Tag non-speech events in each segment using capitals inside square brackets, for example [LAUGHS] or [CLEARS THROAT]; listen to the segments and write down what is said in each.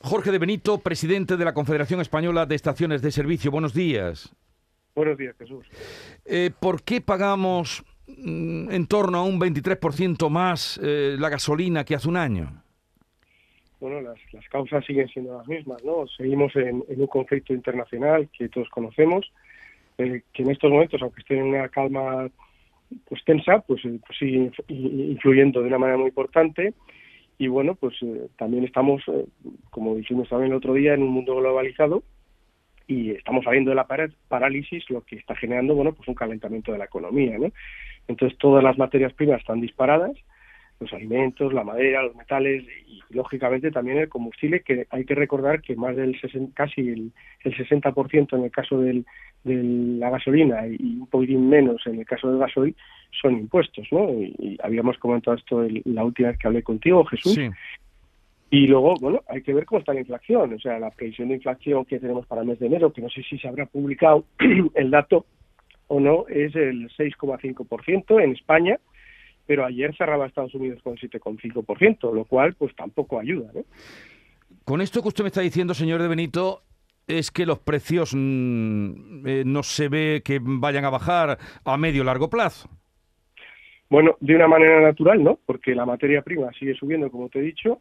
Jorge de Benito, presidente de la Confederación Española de Estaciones de Servicio. Buenos días. Buenos días, Jesús. Eh, ¿Por qué pagamos mm, en torno a un 23% más eh, la gasolina que hace un año? Bueno, las, las, causas siguen siendo las mismas, ¿no? Seguimos en, en un conflicto internacional que todos conocemos, eh, que en estos momentos, aunque esté en una calma pues tensa, pues, pues sigue influyendo de una manera muy importante y bueno, pues eh, también estamos, eh, como dijimos también el otro día, en un mundo globalizado y estamos saliendo de la parálisis, lo que está generando, bueno, pues un calentamiento de la economía, ¿no? Entonces todas las materias primas están disparadas, los alimentos, la madera, los metales y lógicamente también el combustible, que hay que recordar que más del casi el, el 60% en el caso de la gasolina y un poquitín menos en el caso del gasoil son impuestos, ¿no? Y, habíamos comentado esto la última vez que hablé contigo, Jesús. Y luego, bueno, hay que ver cómo está la inflación, o sea, la previsión de inflación que tenemos para el mes de enero, que no sé si se habrá publicado [CLEARS THROAT] el dato o no, es el 6,5% en España, pero ayer cerraba Estados Unidos con 7,5%, lo cual pues tampoco ayuda, ¿no? Con esto que usted me está diciendo, señor de Benito, es que los precios mmm, eh, no se ve que vayan a bajar a medio largo plazo. Bueno, de una manera natural, ¿no? Porque la materia prima sigue subiendo, como te he dicho,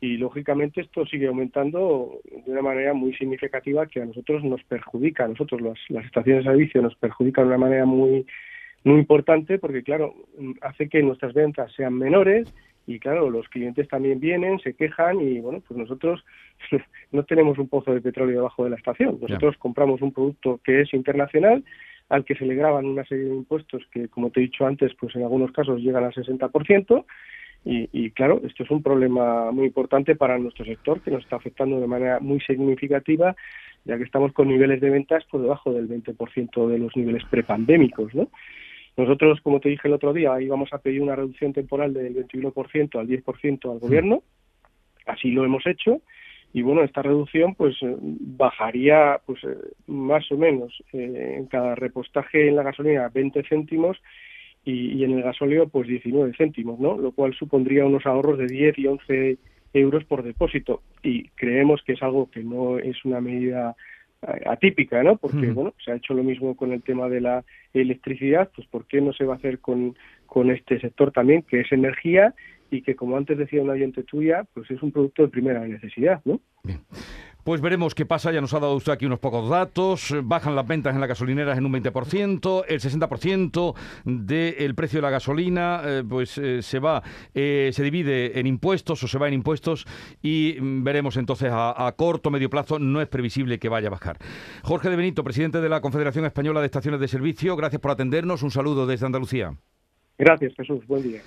y lógicamente esto sigue aumentando de una manera muy significativa que a nosotros nos perjudica, a nosotros las, las estaciones de servicio nos perjudica de una manera muy muy importante porque claro hace que nuestras ventas sean menores y claro los clientes también vienen se quejan y bueno pues nosotros [LAUGHS] no tenemos un pozo de petróleo debajo de la estación nosotros yeah. compramos un producto que es internacional al que se le graban una serie de impuestos que como te he dicho antes pues en algunos casos llegan al 60% y, y, claro, esto es un problema muy importante para nuestro sector que nos está afectando de manera muy significativa, ya que estamos con niveles de ventas por debajo del 20% de los niveles prepandémicos, ¿no? Nosotros, como te dije el otro día, íbamos a pedir una reducción temporal del 21% al 10% al gobierno, así lo hemos hecho, y bueno, esta reducción pues bajaría pues más o menos eh, en cada repostaje en la gasolina 20 céntimos y, y, en el gasóleo pues 19 céntimos, ¿no? Lo cual supondría unos ahorros de 10 y 11 euros por depósito y creemos que es algo que no es una medida atípica, ¿no? Porque, bueno, se ha hecho lo mismo con el tema de la electricidad, pues ¿por qué no se va a hacer con, con este sector también, que es energía y que, como antes decía una oyente tuya, pues es un producto de primera necesidad, ¿no? Bien. Pues veremos qué pasa, ya nos ha dado usted aquí unos pocos datos, bajan las ventas en las gasolineras en un 20%, el 60% del precio de la gasolina eh, pues eh, se va, eh, se divide en impuestos o se va en impuestos y veremos entonces a, a corto, medio plazo, no es previsible que vaya a bajar. Jorge de Benito, presidente de la Confederación Española de Estaciones de Servicio, gracias por atendernos, un saludo desde Andalucía. Gracias Jesús, buen día.